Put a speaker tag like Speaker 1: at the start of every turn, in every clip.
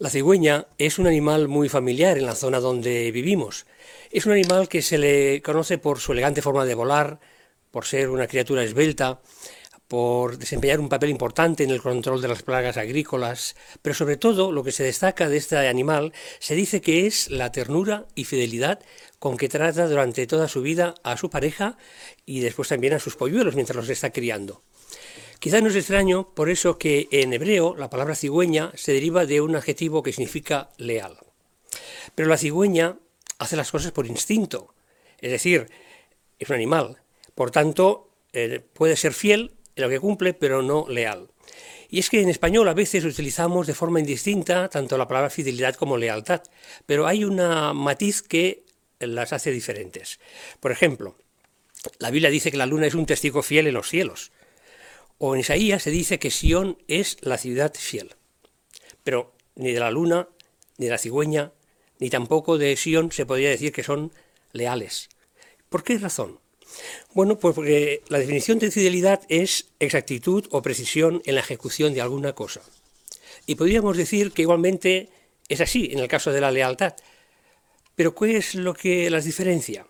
Speaker 1: La cigüeña es un animal muy familiar en la zona donde vivimos. Es un animal que se le conoce por su elegante forma de volar, por ser una criatura esbelta, por desempeñar un papel importante en el control de las plagas agrícolas, pero sobre todo lo que se destaca de este animal se dice que es la ternura y fidelidad con que trata durante toda su vida a su pareja y después también a sus polluelos mientras los está criando. Quizá no es extraño por eso que en hebreo la palabra cigüeña se deriva de un adjetivo que significa leal. Pero la cigüeña hace las cosas por instinto, es decir, es un animal, por tanto eh, puede ser fiel en lo que cumple, pero no leal. Y es que en español a veces utilizamos de forma indistinta tanto la palabra fidelidad como lealtad, pero hay una matiz que las hace diferentes. Por ejemplo, la Biblia dice que la luna es un testigo fiel en los cielos. O en Isaías se dice que Sión es la ciudad fiel. Pero ni de la luna, ni de la cigüeña, ni tampoco de Sión se podría decir que son leales. ¿Por qué razón? Bueno, pues porque la definición de fidelidad es exactitud o precisión en la ejecución de alguna cosa. Y podríamos decir que igualmente es así en el caso de la lealtad. Pero ¿qué es lo que las diferencia?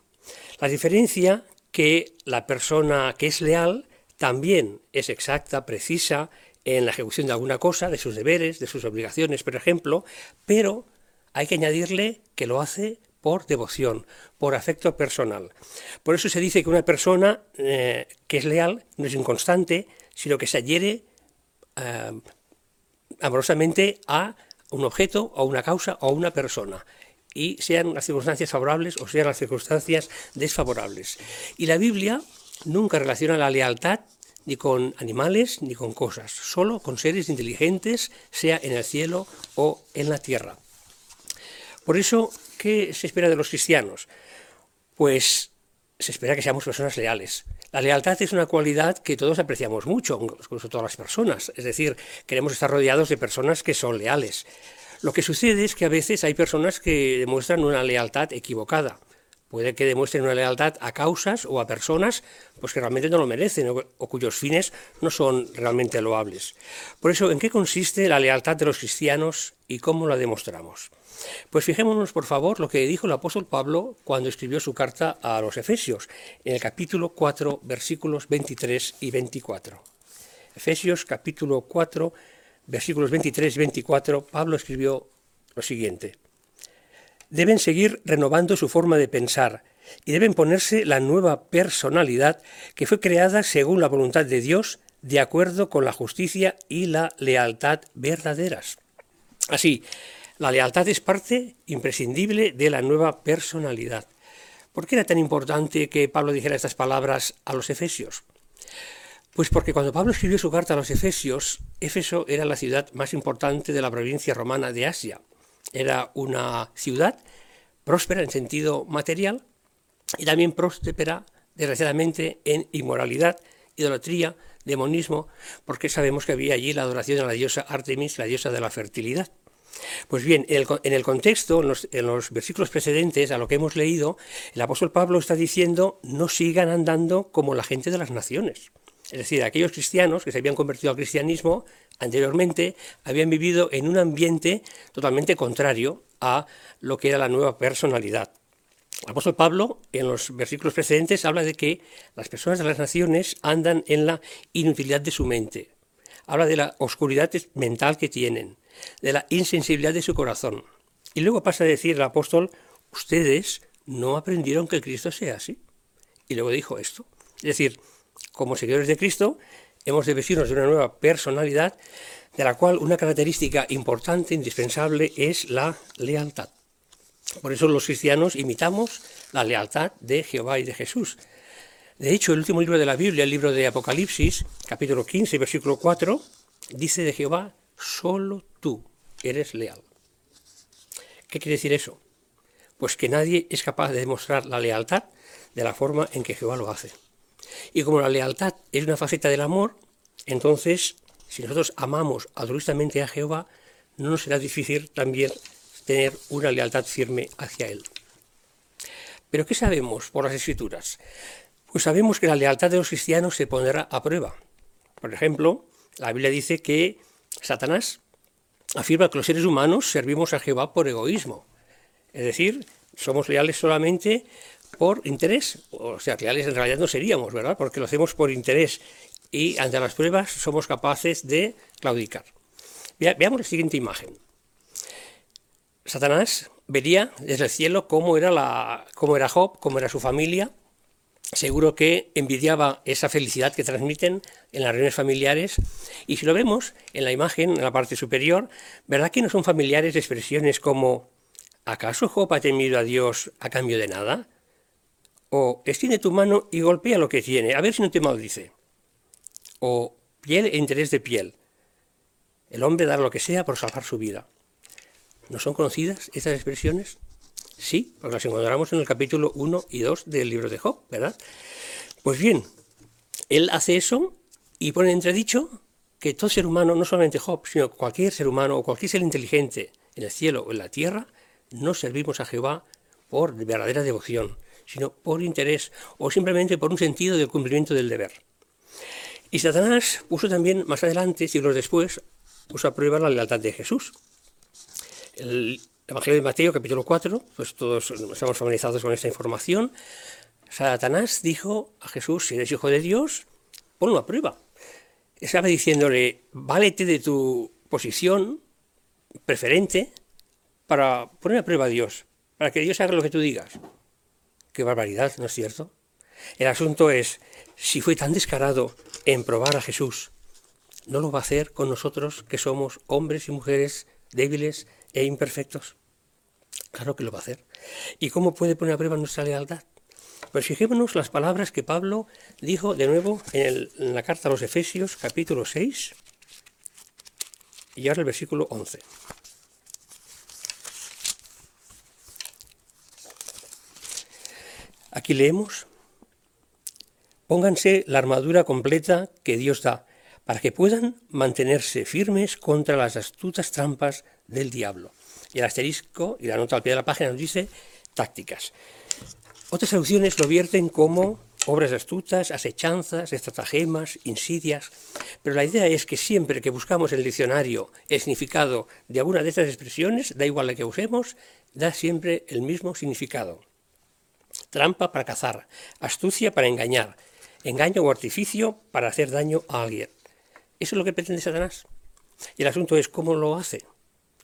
Speaker 1: La diferencia que la persona que es leal también es exacta, precisa en la ejecución de alguna cosa, de sus deberes, de sus obligaciones, por ejemplo, pero hay que añadirle que lo hace por devoción, por afecto personal. Por eso se dice que una persona eh, que es leal no es inconstante, sino que se adhiere eh, amorosamente a un objeto, a una causa o a una persona y sean las circunstancias favorables o sean las circunstancias desfavorables. Y la Biblia nunca relaciona la lealtad ni con animales ni con cosas, solo con seres inteligentes, sea en el cielo o en la tierra. Por eso, ¿qué se espera de los cristianos? Pues se espera que seamos personas leales. La lealtad es una cualidad que todos apreciamos mucho, incluso todas las personas. Es decir, queremos estar rodeados de personas que son leales. Lo que sucede es que a veces hay personas que demuestran una lealtad equivocada. Puede que demuestren una lealtad a causas o a personas pues, que realmente no lo merecen o, cuyos fines no son realmente loables. Por eso, ¿en qué consiste la lealtad de los cristianos y cómo la demostramos? Pues fijémonos, por favor, lo que dijo el apóstol Pablo cuando escribió su carta a los Efesios, en el capítulo 4, versículos 23 y 24. Efesios capítulo 4, versículos 23 y 24, Pablo escribió lo siguiente deben seguir renovando su forma de pensar y deben ponerse la nueva personalidad que fue creada según la voluntad de Dios, de acuerdo con la justicia y la lealtad verdaderas. Así, la lealtad es parte imprescindible de la nueva personalidad. ¿Por qué era tan importante que Pablo dijera estas palabras a los efesios? Pues porque cuando Pablo escribió su carta a los efesios, Éfeso era la ciudad más importante de la provincia romana de Asia. Era una ciudad próspera en sentido material y también próspera, desgraciadamente, en inmoralidad, idolatría, demonismo, porque sabemos que había allí la adoración a la diosa Artemis, la diosa de la fertilidad. Pues bien, en el, contexto, los, en los, versículos precedentes a lo que hemos leído, el apóstol Pablo está diciendo no sigan andando como la gente de las naciones. Es decir, aquellos cristianos que se habían convertido al cristianismo anteriormente habían vivido en un ambiente totalmente contrario a lo que era la nueva personalidad. El apóstol Pablo, en los versículos precedentes, habla de que las personas de las naciones andan en la inutilidad de su mente. Habla de la oscuridad mental que tienen, de la insensibilidad de su corazón. Y luego pasa a decir el apóstol, ustedes no aprendieron que Cristo sea así. Y luego dijo esto. Es decir, como seguidores de Cristo, hemos de vestirnos de una nueva personalidad, de la cual una característica importante, indispensable, es la lealtad. Por eso los cristianos imitamos la lealtad de Jehová y de Jesús. De hecho, el último libro de la Biblia, el libro de Apocalipsis, capítulo 15, versículo 4, dice de Jehová, solo tú eres leal. ¿Qué quiere decir eso? Pues que nadie es capaz de demostrar la lealtad de la forma en que Jehová lo hace. Y como la lealtad es una faceta del amor, entonces, si nosotros amamos altruistamente a Jehová, no nos será difícil también tener una lealtad firme hacia Él. Pero ¿qué sabemos por las escrituras? Pues sabemos que la lealtad de los cristianos se pondrá a prueba. Por ejemplo, la Biblia dice que Satanás afirma que los seres humanos servimos a Jehová por egoísmo. Es decir, somos leales solamente por interés. O sea, leales en realidad no seríamos, ¿verdad? Porque lo hacemos por interés y ante las pruebas somos capaces de claudicar. Veamos la siguiente imagen. Satanás vería desde el cielo cómo era, la, cómo era Job, cómo era su familia, seguro que envidiaba esa felicidad que transmiten en las reuniones familiares. Y si lo vemos en la imagen, en la parte superior, ¿verdad que no son familiares expresiones como ¿acaso Job ha temido a Dios a cambio de nada? O extiende tu mano y golpea lo que tiene, a ver si no te maldice. O piel e interés de piel. El hombre da lo que sea por salvar su vida. ¿No son conocidas estas expresiones? Sí, porque las encontramos en el capítulo 1 y 2 del libro de Job, ¿verdad? Pues bien, él hace eso y pone en entredicho que todo ser humano, no solamente Job, sino cualquier ser humano o cualquier ser inteligente en el cielo o en la tierra, no servimos a Jehová por verdadera devoción, sino por interés o simplemente por un sentido del cumplimiento del deber. Y Satanás puso también más adelante, siglos después, puso a prueba la lealtad de Jesús. El Evangelio de Mateo, capítulo 4, pues todos estamos familiarizados con esta información. Satanás dijo a Jesús, si eres hijo de Dios, ponlo a prueba. Estaba diciéndole, válete de tu posición preferente para poner a prueba a Dios, para que Dios haga lo que tú digas. Qué barbaridad, ¿no es cierto? El asunto es, si fue tan descarado en probar a Jesús, ¿no lo va a hacer con nosotros que somos hombres y mujeres débiles e imperfectos? Claro que lo va a hacer. ¿Y cómo puede poner a prueba nuestra lealtad? Pues fijémonos las palabras que Pablo dijo de nuevo en, en la carta a los Efesios, capítulo 6, y ahora el versículo 11. Aquí leemos, pónganse la armadura completa que Dios da, para que puedan mantenerse firmes contra las astutas trampas del diablo. Y el asterisco y la nota al pie de la página nos dice tácticas. Otras traducciones lo vierten como obras astutas, asechanzas, estratagemas, insidias, pero la idea es que siempre que buscamos en el diccionario el significado de alguna de estas expresiones, da igual la que usemos, da siempre el mismo significado. Trampa para cazar, astucia para engañar, engaño o artificio para hacer daño a alguien. Eso es lo que pretende Satanás. Y el asunto es cómo lo hace.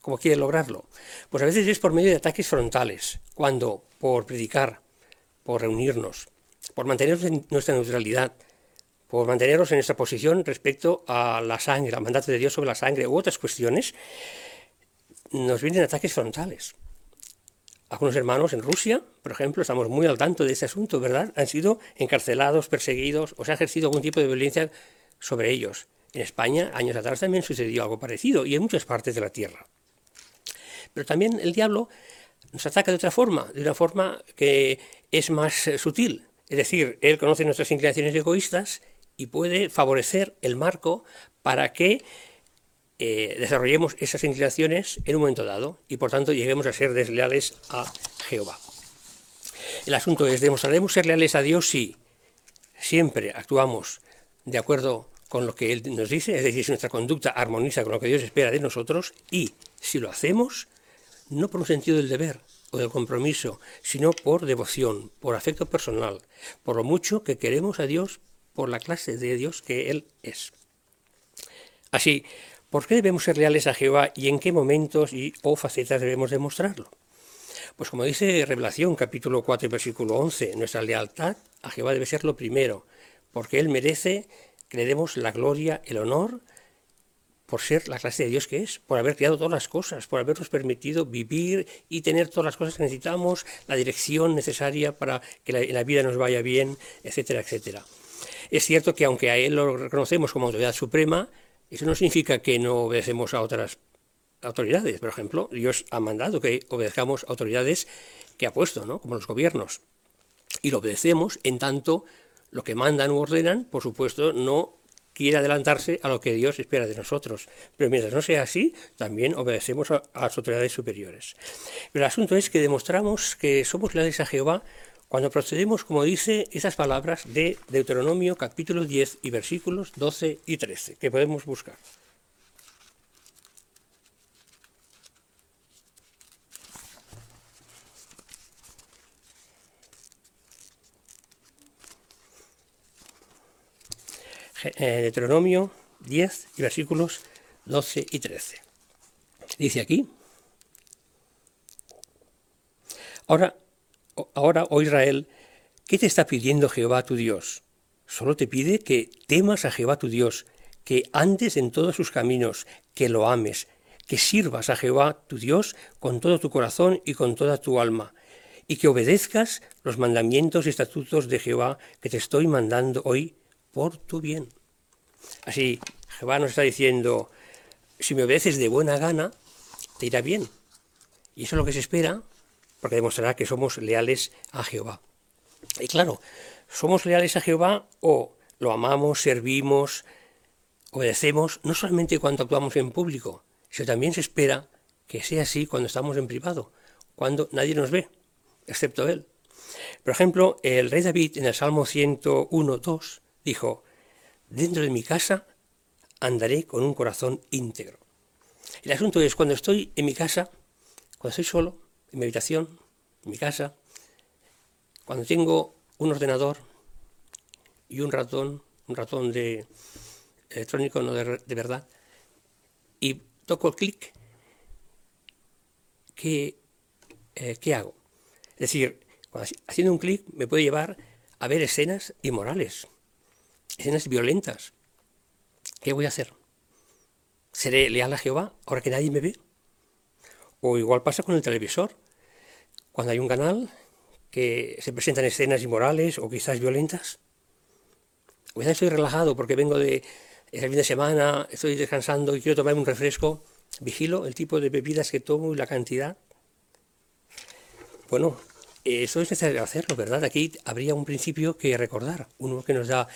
Speaker 1: ¿Cómo quiere lograrlo? Pues a veces es por medio de ataques frontales, cuando por predicar, por reunirnos, por mantenernos en nuestra neutralidad, por mantenernos en nuestra posición respecto a la sangre, al mandato de Dios sobre la sangre u otras cuestiones, nos vienen ataques frontales. Algunos hermanos en Rusia, por ejemplo, estamos muy al tanto de ese asunto, ¿verdad? Han sido encarcelados, perseguidos o se ha ejercido algún tipo de violencia sobre ellos. En España, años atrás, también sucedió algo parecido y en muchas partes de la tierra. Pero también el diablo nos ataca de otra forma, de una forma que es más eh, sutil. Es decir, él conoce nuestras inclinaciones egoístas y puede favorecer el marco para que eh, desarrollemos esas inclinaciones en un momento dado y por tanto lleguemos a ser desleales a Jehová. El asunto es, demostraremos ser leales a Dios si siempre actuamos de acuerdo con lo que Él nos dice, es decir, si nuestra conducta armoniza con lo que Dios espera de nosotros y si lo hacemos, no por un sentido del deber o del compromiso, sino por devoción, por afecto personal, por lo mucho que queremos a Dios, por la clase de Dios que Él es. Así, ¿por qué debemos ser leales a Jehová y en qué momentos y o facetas debemos demostrarlo? Pues como dice Revelación capítulo 4 versículo 11, nuestra lealtad a Jehová debe ser lo primero, porque Él merece que le demos la gloria, el honor, por ser la clase de Dios que es, por haber creado todas las cosas, por habernos permitido vivir y tener todas las cosas que necesitamos, la dirección necesaria para que la, vida nos vaya bien, etcétera, etcétera. Es cierto que aunque a Él lo reconocemos como autoridad suprema, eso no significa que no obedecemos a otras autoridades. Por ejemplo, Dios ha mandado que obedezcamos a autoridades que ha puesto, ¿no? como los gobiernos. Y lo obedecemos en tanto lo que mandan u ordenan, por supuesto, no quiere adelantarse a lo que Dios espera de nosotros. Pero mientras no sea así, también obedecemos a, las autoridades superiores. Pero el asunto es que demostramos que somos leales a Jehová cuando procedemos, como dice, esas palabras de Deuteronomio capítulo 10 y versículos 12 y 13, que podemos buscar. Eh, Deuteronomio 10 y versículos 12 y 13. Dice aquí, ahora ahora, oh Israel, ¿qué te está pidiendo Jehová tu Dios? Solo te pide que temas a Jehová tu Dios, que andes en todos sus caminos, que lo ames, que sirvas a Jehová tu Dios con todo tu corazón y con toda tu alma, y que obedezcas los mandamientos y estatutos de Jehová que te estoy mandando hoy por tu bien. Así, Jehová nos está diciendo, si me obedeces de buena gana, te irá bien. Y eso es lo que se espera, porque demostrará que somos leales a Jehová. Y claro, somos leales a Jehová o lo amamos, servimos, obedecemos, no solamente cuando actuamos en público, sino también se espera que sea así cuando estamos en privado, cuando nadie nos ve, excepto Él. Por ejemplo, el rey David en el Salmo 101, 2 dijo, dentro de mi casa andaré con un corazón íntegro. El asunto es, cuando estoy en mi casa, cuando estoy solo, en mi habitación, en mi casa, cuando tengo un ordenador y un ratón, un ratón de electrónico, no de, verdad, y toco el clic, ¿qué, eh, ¿qué hago? Es decir, haciendo un clic me puede llevar a ver escenas inmorales, escenas violentas. ¿Qué voy a hacer? ¿Seré leal a Jehová ahora que nadie me ve? O igual pasa con el televisor. Cuando hay un canal que se presentan escenas inmorales o quizás violentas. Quizás estoy relajado porque vengo de el fin de semana, estoy descansando y quiero tomarme un refresco. Vigilo el tipo de bebidas que tomo y la cantidad. Bueno, eso es necesario hacerlo, ¿verdad? Aquí habría un principio que recordar, uno que nos da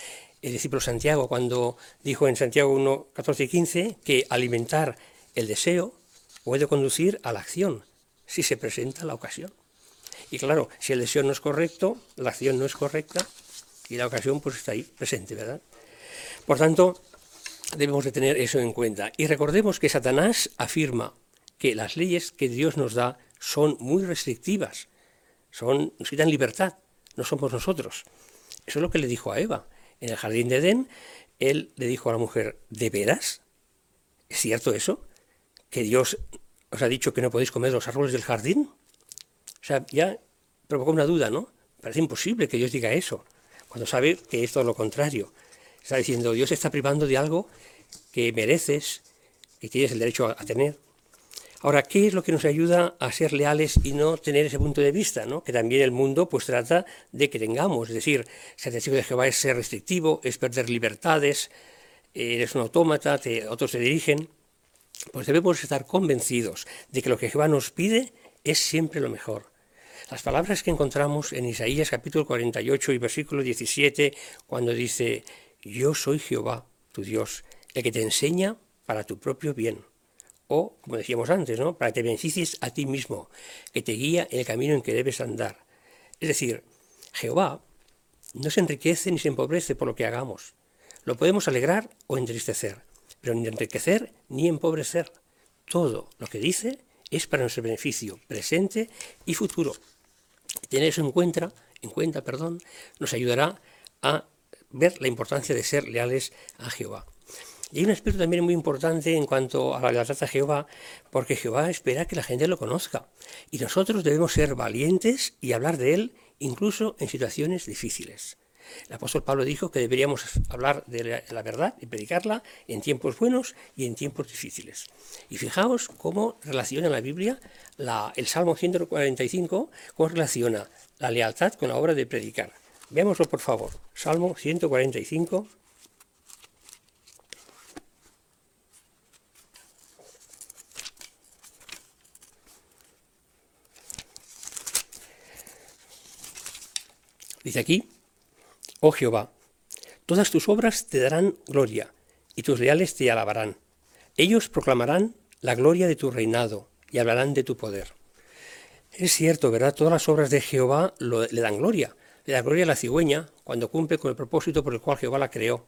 Speaker 1: el discípulo Santiago cuando dijo en Santiago 1, 14 y 15 que alimentar el deseo puede conducir a la acción si se presenta la ocasión. Y claro, si el deseo no es correcto, la acción no es correcta y la ocasión pues está ahí presente, ¿verdad? Por tanto, debemos de tener eso en cuenta. Y recordemos que Satanás afirma que las leyes que Dios nos da son muy restrictivas, son, nos quitan libertad, no somos nosotros. Eso es lo que le dijo a Eva. En el jardín de Edén, él le dijo a la mujer, ¿de veras? ¿Es cierto eso? ¿Que Dios os ha dicho que no podéis comer los árboles del jardín? O sea, ya provocó una duda, ¿no? Parece imposible que Dios diga eso, cuando sabe que es todo lo contrario. Está diciendo, Dios está privando de algo que mereces, que tienes el derecho a, tener. Ahora, ¿qué es lo que nos ayuda a ser leales y no tener ese punto de vista? ¿no? Que también el mundo pues trata de que tengamos. Es decir, ser testigo de Jehová es ser restrictivo, es perder libertades, eres un autómata, otros te dirigen. Pues debemos estar convencidos de que lo que Jehová nos pide es siempre lo mejor. Las palabras que encontramos en Isaías capítulo 48 y versículo 17, cuando dice, yo soy Jehová, tu Dios, el que te enseña para tu propio bien. O, como decíamos antes, ¿no? para que te beneficies a ti mismo, que te guía el camino en que debes andar. Es decir, Jehová no se enriquece ni se empobrece por lo que hagamos. Lo podemos alegrar o entristecer, pero ni enriquecer ni empobrecer. Todo lo que dice es para nuestro beneficio presente y futuro. Tener eso en cuenta, en cuenta perdón, nos ayudará a ver la importancia de ser leales a Jehová. Y hay un aspecto también muy importante en cuanto a la lealtad a Jehová, porque Jehová espera que la gente lo conozca. Y nosotros debemos ser valientes y hablar de Él incluso en situaciones difíciles. El apóstol Pablo dijo que deberíamos hablar de la verdad y predicarla en tiempos buenos y en tiempos difíciles. Y fijaos cómo relaciona la Biblia el Salmo 145, cómo relaciona la lealtad con la obra de predicar. Veámoslo por favor. Salmo 145. Dice aquí, oh Jehová, todas tus obras te darán gloria, y tus leales te alabarán. Ellos proclamarán la gloria de tu reinado, y hablarán de tu poder. Es cierto, ¿verdad? Todas las obras de Jehová le dan gloria. Le da gloria a la cigüeña cuando cumple con el propósito por el cual Jehová la creó.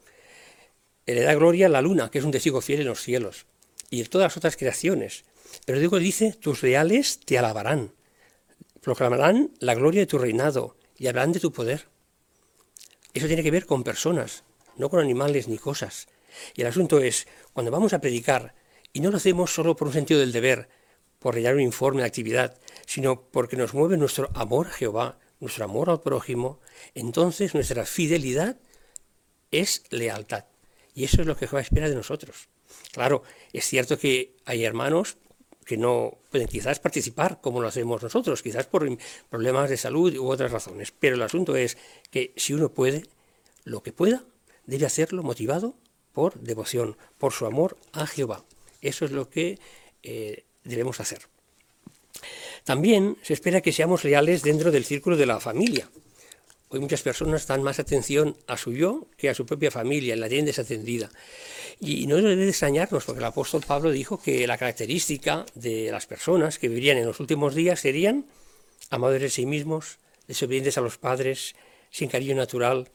Speaker 1: Le da gloria a la luna, que es un testigo fiel en los cielos, y en todas las otras creaciones. Pero digo, dice, tus leales te alabarán, proclamarán la gloria de tu reinado y hablarán de tu poder. Eso tiene que ver con personas, no con animales ni cosas. Y el asunto es, cuando vamos a predicar, y no lo hacemos solo por un sentido del deber, por rellenar un informe de actividad, sino porque nos mueve nuestro amor a Jehová, nuestro amor al prójimo, entonces nuestra fidelidad es lealtad. Y eso es lo que Jehová espera de nosotros. Claro, es cierto que hay hermanos que no pueden quizás participar como lo hacemos nosotros, quizás por problemas de salud u otras razones, pero el asunto es que si uno puede, lo que pueda, debe hacerlo motivado por devoción, por su amor a Jehová. Eso es lo que eh, debemos hacer. También se espera que seamos leales dentro del círculo de la familia. Hoy muchas personas dan más atención a su yo que a su propia familia, la tienen desatendida. Y no debe extrañarnos, porque el apóstol Pablo dijo que la característica de las personas que vivirían en los últimos días serían amadores de sí mismos, desobedientes a los padres, sin cariño natural,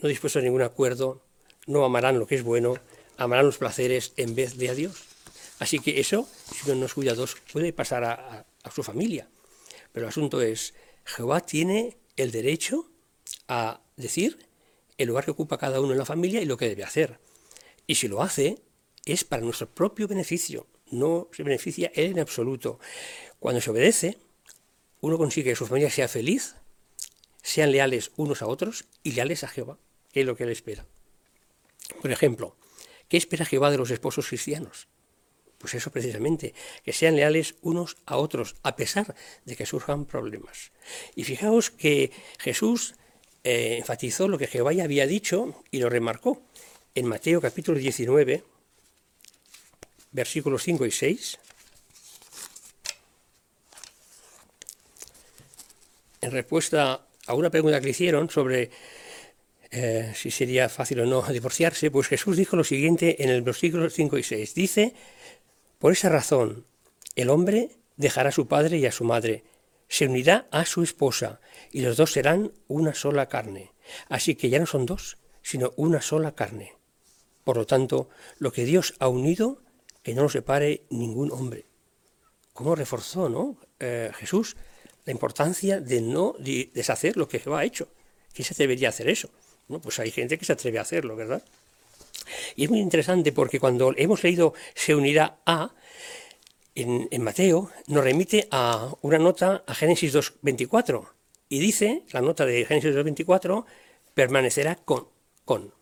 Speaker 1: no dispuestos a ningún acuerdo, no amarán lo que es bueno, amarán los placeres en vez de a Dios. Así que eso, si uno no es cuidadoso, puede pasar a, a su familia. Pero el asunto es, Jehová tiene el derecho a decir el lugar que ocupa cada uno en la familia y lo que debe hacer. Y si lo hace, es para nuestro propio beneficio, no se beneficia él en absoluto. Cuando se obedece, uno consigue que su familia sea feliz, sean leales unos a otros y leales a Jehová, que es lo que él espera. Por ejemplo, ¿qué espera Jehová de los esposos cristianos? Pues eso precisamente, que sean leales unos a otros, a pesar de que surjan problemas. Y fijaos que Jesús eh, enfatizó lo que Jehová ya había dicho y lo remarcó en Mateo capítulo 19, versículos 5 y 6. En respuesta a una pregunta que le hicieron sobre eh, si sería fácil o no divorciarse, pues Jesús dijo lo siguiente en el versículo 5 y 6. Dice, por esa razón, el hombre dejará a su padre y a su madre, se unirá a su esposa, y los dos serán una sola carne. Así que ya no son dos, sino una sola carne. Por lo tanto, lo que Dios ha unido, que no lo separe ningún hombre. ¿Cómo reforzó ¿no? Eh, Jesús la importancia de no deshacer lo que Jehová ha hecho? ¿Quién se atrevería a hacer eso? No, pues hay gente que se atreve a hacerlo, ¿verdad? Y es muy interesante porque cuando hemos leído se unirá a, en, Mateo, nos remite a una nota a Génesis 2.24 y dice, la nota de Génesis 2.24, permanecerá con, con.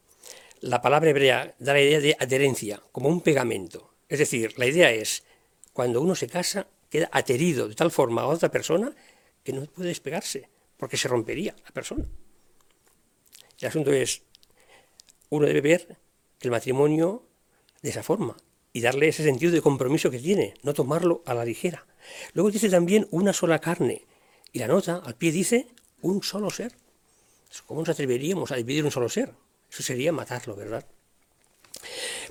Speaker 1: La palabra hebrea da la idea de adherencia, como un pegamento. Es decir, la idea es, cuando uno se casa, queda aterido de tal forma a otra persona que no puede despegarse, porque se rompería la persona. El asunto es, uno debe ver el matrimonio de esa forma y darle ese sentido de compromiso que tiene, no tomarlo a la ligera. Luego dice también una sola carne, y la nota al pie dice un solo ser. ¿Cómo nos atreveríamos a dividir un solo ser? Eso sería matarlo, ¿verdad?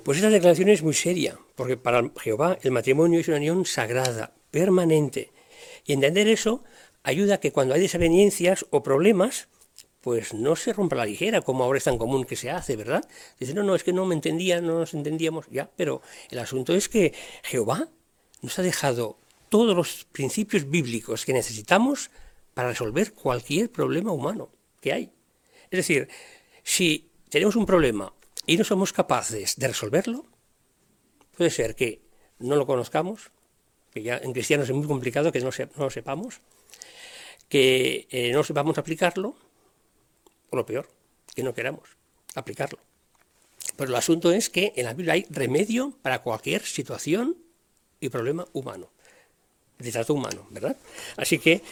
Speaker 1: Pues esta declaración es muy seria, porque para Jehová el matrimonio es una unión sagrada, permanente. Y entender eso ayuda a que cuando hay desavenencias o problemas, pues no se rompa la ligera, como ahora es tan común que se hace, ¿verdad? Dice, no, no, es que no me entendía, no nos entendíamos, ya, pero el asunto es que Jehová nos ha dejado todos los principios bíblicos que necesitamos para resolver cualquier problema humano que hay. Es decir, si tenemos un problema y no somos capaces de resolverlo, puede ser que no lo conozcamos, que ya en cristianos es muy complicado que no, lo sepamos, que eh, no sepamos aplicarlo, o lo peor, que no queramos aplicarlo. Pero el asunto es que en la Biblia hay remedio para cualquier situación y problema humano, de trato humano, ¿verdad? Así que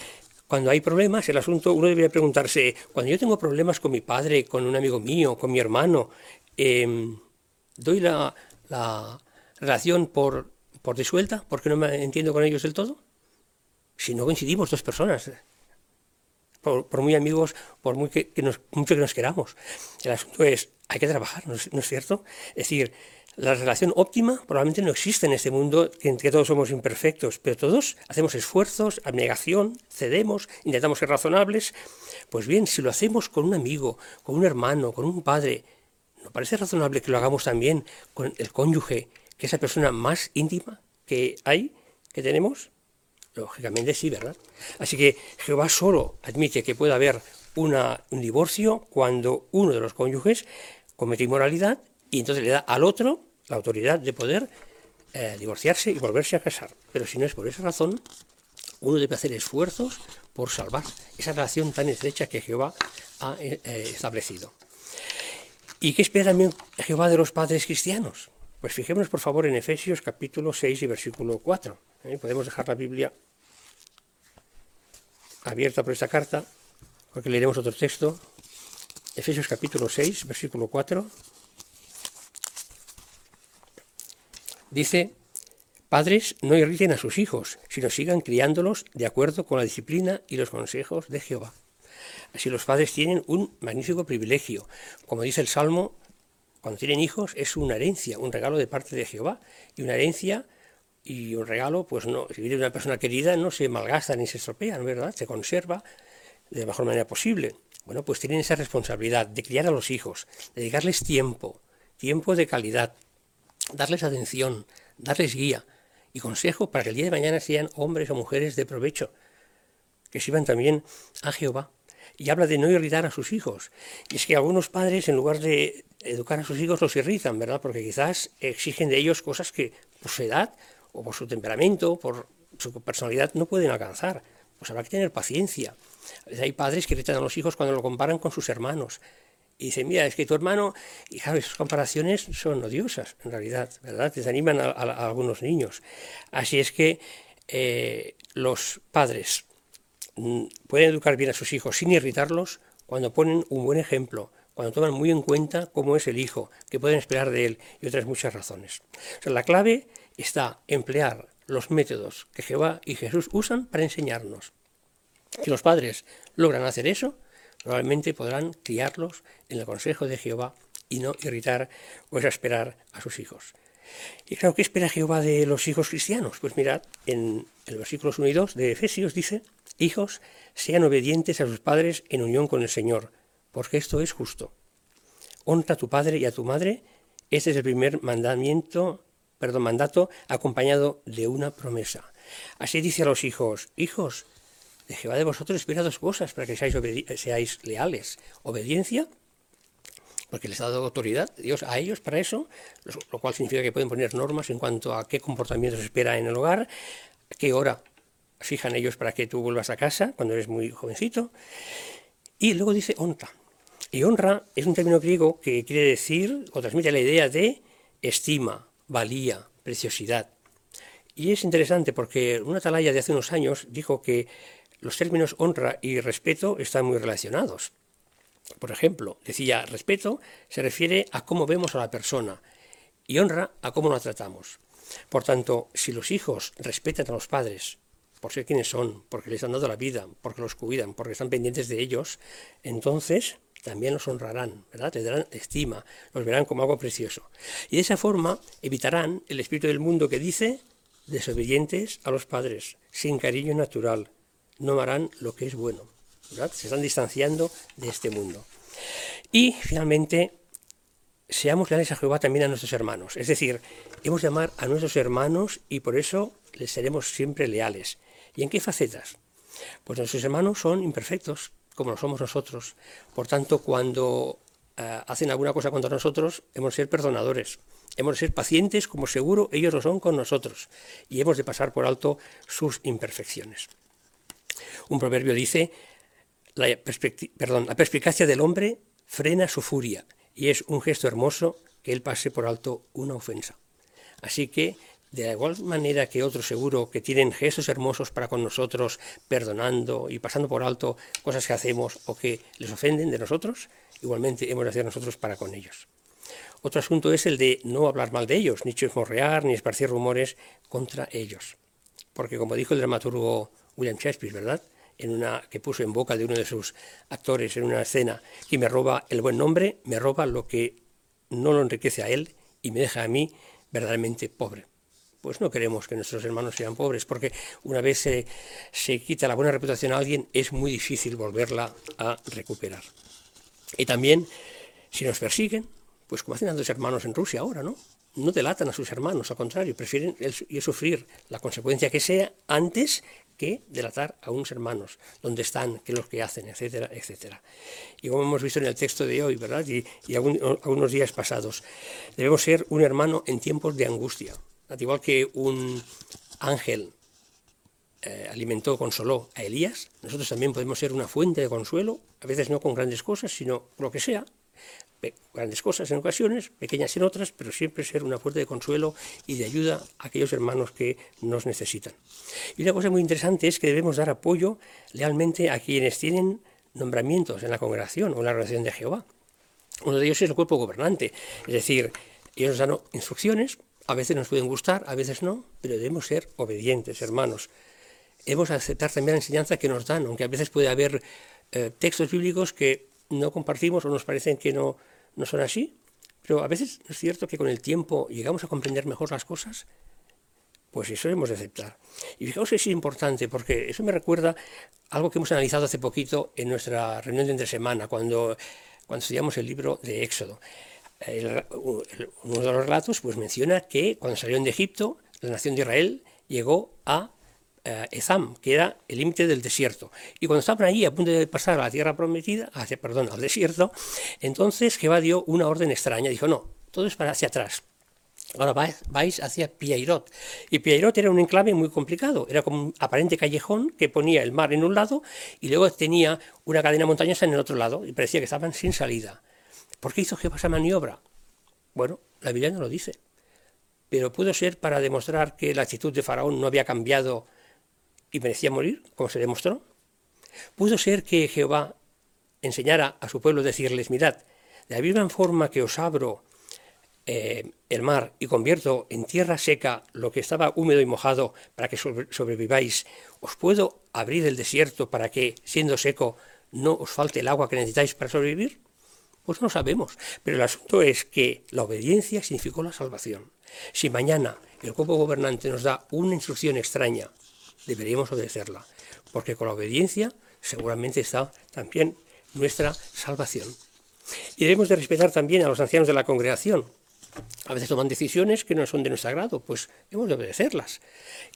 Speaker 1: cuando hay problemas, el asunto, uno debería preguntarse, cuando yo tengo problemas con mi padre, con un amigo mío, con mi hermano, em, ¿doy la, relación por, por disuelta porque no me entiendo con ellos del todo? Si no coincidimos dos personas, por, muy amigos, por muy que, nos, mucho que nos queramos. El asunto es, hay que trabajar, ¿no es, cierto? Es decir, la relación óptima probablemente no existe en este mundo en que todos somos imperfectos, pero todos hacemos esfuerzos, abnegación, cedemos, intentamos ser razonables. Pues bien, si lo hacemos con un amigo, con un hermano, con un padre, ¿no parece razonable que lo hagamos también con el cónyuge, que es la persona más íntima que hay, que tenemos? Lógicamente sí, ¿verdad? Así que Jehová solo admite que pueda haber un divorcio cuando uno de los cónyuges comete inmoralidad y entonces le da al otro la autoridad de poder eh, divorciarse y volverse a casar. Pero si no es por esa razón, uno debe hacer esfuerzos por salvar esa relación tan estrecha que Jehová ha eh, eh, establecido. ¿Y qué espera también Jehová de los padres cristianos? Pues fijémonos por favor en Efesios capítulo 6 y versículo 4. Podemos dejar la Biblia abierta por esta carta, porque leeremos otro texto. Efesios capítulo 6, versículo 4. Dice, padres, no irriten a sus hijos, sino sigan criándolos de acuerdo con la disciplina y los consejos de Jehová. Así los padres tienen un magnífico privilegio. Como dice el Salmo, cuando tienen hijos es una herencia, un regalo de parte de Jehová. Y una herencia y un regalo, pues no, si viene de una persona querida, no se malgasta ni se estropea, ¿no verdad? Se conserva de la mejor manera posible. Bueno, pues tienen esa responsabilidad de criar a los hijos, dedicarles tiempo, tiempo de calidad, darles atención, darles guía y consejo para que el día de mañana sean hombres o mujeres de provecho, que sirvan también a Jehová. Y habla de no irritar a sus hijos. Y es que algunos padres, en lugar de educar a sus hijos, los irritan, ¿verdad? Porque quizás exigen de ellos cosas que por su edad o por su temperamento, por su personalidad, no pueden alcanzar. Pues habrá que tener paciencia. Hay padres que irritan a los hijos cuando lo comparan con sus hermanos y dicen, mira, es que tu hermano, y claro, esas comparaciones son odiosas, en realidad, ¿verdad? Desaniman a, a, algunos niños. Así es que eh, los padres mm, pueden educar bien a sus hijos sin irritarlos cuando ponen un buen ejemplo, cuando toman muy en cuenta cómo es el hijo, qué pueden esperar de él y otras muchas razones. O sea, la clave está emplear los métodos que Jehová y Jesús usan para enseñarnos. Si los padres logran hacer eso, Probablemente podrán criarlos en el consejo de Jehová y no irritar o exasperar a sus hijos. Y claro, ¿qué espera Jehová de los hijos cristianos? Pues mirad, en el versículo 1 y 2 de Efesios dice, hijos, sean obedientes a sus padres en unión con el Señor, porque esto es justo. Honra a tu padre y a tu madre, este es el primer mandamiento, perdón, mandato acompañado de una promesa. Así dice a los hijos, hijos, de Jehová de vosotros espera dos cosas para que seáis, seáis leales. Obediencia, porque les ha dado autoridad Dios a ellos para eso, lo cual significa que pueden poner normas en cuanto a qué comportamiento se espera en el hogar, qué hora fijan ellos para que tú vuelvas a casa cuando eres muy jovencito. Y luego dice honra. Y honra es un término griego que quiere decir o transmite la idea de estima, valía, preciosidad. Y es interesante porque una atalaya de hace unos años dijo que los términos honra y respeto están muy relacionados. Por ejemplo, decía, respeto se refiere a cómo vemos a la persona y honra a cómo la tratamos. Por tanto, si los hijos respetan a los padres por ser quienes son, porque les han dado la vida, porque los cuidan, porque están pendientes de ellos, entonces también los honrarán, ¿verdad? Les darán estima, los verán como algo precioso. Y de esa forma evitarán el espíritu del mundo que dice desobedientes a los padres, sin cariño natural, no harán lo que es bueno. Se están distanciando de este mundo. Y finalmente, seamos leales a Jehová también a nuestros hermanos. Es decir, hemos de amar a nuestros hermanos y por eso les seremos siempre leales. ¿Y en qué facetas? Pues nuestros hermanos son imperfectos, como lo somos nosotros. Por tanto, cuando eh, hacen alguna cosa contra nosotros, hemos de ser perdonadores. Hemos de ser pacientes, como seguro ellos lo son con nosotros. Y hemos de pasar por alto sus imperfecciones. Un proverbio dice, la, perspicacia del hombre frena su furia y es un gesto hermoso que él pase por alto una ofensa. Así que, de la igual manera que otros seguro que tienen gestos hermosos para con nosotros, perdonando y pasando por alto cosas que hacemos o que les ofenden de nosotros, igualmente hemos de hacer nosotros para con ellos. Otro asunto es el de no hablar mal de ellos, ni chismorrear, ni esparcir rumores contra ellos. Porque como dijo el dramaturgo William Shakespeare, ¿verdad? En una que puso en boca de uno de sus actores en una escena, que me roba el buen nombre, me roba lo que no lo enriquece a él y me deja a mí verdaderamente pobre. Pues no queremos que nuestros hermanos sean pobres, porque una vez se, se quita la buena reputación a alguien, es muy difícil volverla a recuperar. Y también, si nos persiguen, pues como hacen a los hermanos en Rusia ahora, ¿no? No delatan a sus hermanos, al contrario, prefieren el, sufrir la consecuencia que sea antes que delatar a unos hermanos, dónde están, qué es lo que hacen, etcétera, etcétera. Y como hemos visto en el texto de hoy, ¿verdad? Y, algunos días pasados, debemos ser un hermano en tiempos de angustia, al igual que un ángel eh, alimentó, consoló a Elías, nosotros también podemos ser una fuente de consuelo, a veces no con grandes cosas, sino lo que sea, grandes cosas en ocasiones, pequeñas en otras, pero siempre ser una fuente de consuelo y de ayuda a aquellos hermanos que nos necesitan. Y una cosa muy interesante es que debemos dar apoyo lealmente a quienes tienen nombramientos en la congregación o en la relación de Jehová. Uno de ellos es el cuerpo gobernante, es decir, ellos nos dan instrucciones, a veces nos pueden gustar, a veces no, pero debemos ser obedientes, hermanos. Debemos aceptar también la enseñanza que nos dan, aunque a veces puede haber eh, textos bíblicos que no compartimos o nos parecen que no, no son así, pero a veces es cierto que con el tiempo llegamos a comprender mejor las cosas, pues eso hemos de aceptar. Y fijaos que es importante, porque eso me recuerda algo que hemos analizado hace poquito en nuestra reunión de entre semana, cuando, cuando estudiamos el libro de Éxodo. Uno de los relatos pues, menciona que cuando salieron de Egipto, la nación de Israel llegó a eh, Ezam, que era el límite del desierto. Y cuando estaban allí a punto de pasar a la tierra prometida, hacia, perdón, al desierto, entonces Jehová dio una orden extraña. Dijo, no, todo es para hacia atrás. Ahora vais, hacia Piairot. Y Piairot era un enclave muy complicado. Era como un aparente callejón que ponía el mar en un lado y luego tenía una cadena montañosa en el otro lado. Y parecía que estaban sin salida. ¿Por qué hizo Jehová esa maniobra? Bueno, la Biblia no lo dice. Pero pudo ser para demostrar que la actitud de Faraón no había cambiado y merecía morir, como se demostró? ¿Pudo ser que Jehová enseñara a su pueblo decirles, mirad, de la misma forma que os abro eh, el mar y convierto en tierra seca lo que estaba húmedo y mojado para que sobreviváis, ¿os puedo abrir el desierto para que, siendo seco, no os falte el agua que necesitáis para sobrevivir? Pues no sabemos, pero el asunto es que la obediencia significó la salvación. Si mañana el cuerpo gobernante nos da una instrucción extraña deberíamos obedecerla, porque con la obediencia seguramente está también nuestra salvación. Y debemos de respetar también a los ancianos de la congregación. A veces toman decisiones que no son de nuestro agrado, pues hemos de obedecerlas.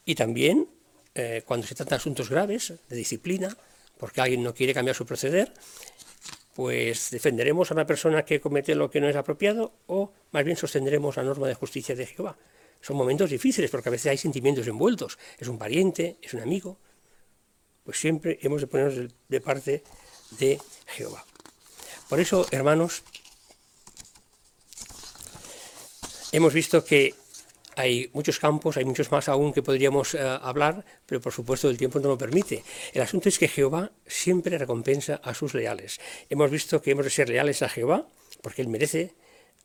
Speaker 1: Y también eh, cuando se trata de asuntos graves, de disciplina, porque alguien no quiere cambiar su proceder, pues defenderemos a una persona que comete lo que no es apropiado o más bien sostendremos la norma de justicia de Jehová. Son momentos difíciles porque a veces hay sentimientos envueltos. Es un pariente, es un amigo. Pues siempre hemos de ponernos de parte de Jehová. Por eso, hermanos, hemos visto que hay muchos campos, hay muchos más aún que podríamos eh, hablar, pero por supuesto el tiempo no lo permite. El asunto es que Jehová siempre recompensa a sus leales. Hemos visto que hemos de ser leales a Jehová, porque Él merece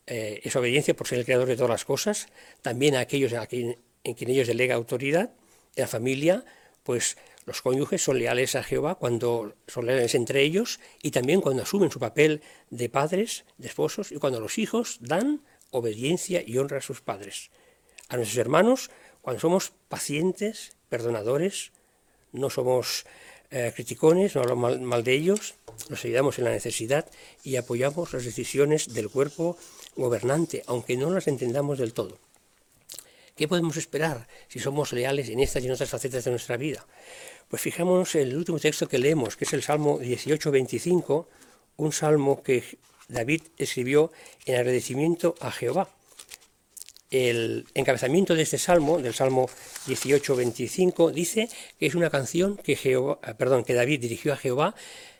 Speaker 1: eh, esa obediencia por ser el creador de todas las cosas, también a aquellos en quien, en quien ellos delega autoridad, en la familia, pues los cónyuges son leales a Jehová cuando son leales entre ellos y también cuando asumen su papel de padres, de esposos y cuando los hijos dan obediencia y honra a sus padres. A nuestros hermanos, cuando somos pacientes, perdonadores, no somos eh, criticones, no hablamos mal, de ellos, los ayudamos en la necesidad y apoyamos las decisiones del cuerpo gobernante, aunque no las entendamos del todo. ¿Qué podemos esperar si somos leales en estas y en otras facetas de nuestra vida? Pues fijémonos en el último texto que leemos, que es el Salmo 18-25, un salmo que David escribió en agradecimiento a Jehová. El encabezamiento de este salmo, del Salmo 18-25, dice que es una canción perdón, que David dirigió a Jehová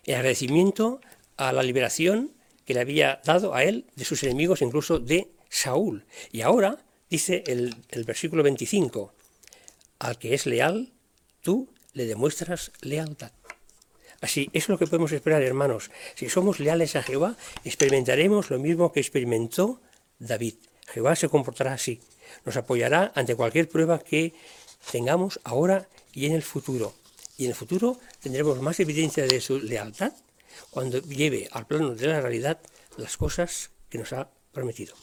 Speaker 1: en agradecimiento a la liberación que le había dado a él de sus enemigos, incluso de Saúl. Y ahora dice el, versículo 25, al que es leal, tú le demuestras lealtad. Así, es lo que podemos esperar, hermanos. Si somos leales a Jehová, experimentaremos lo mismo que experimentó David. Jehová se comportará así. Nos apoyará ante cualquier prueba que tengamos ahora y en el futuro. Y en el futuro tendremos más evidencia de su lealtad cuando lleve al plano de la realidad las cosas que nos ha prometido.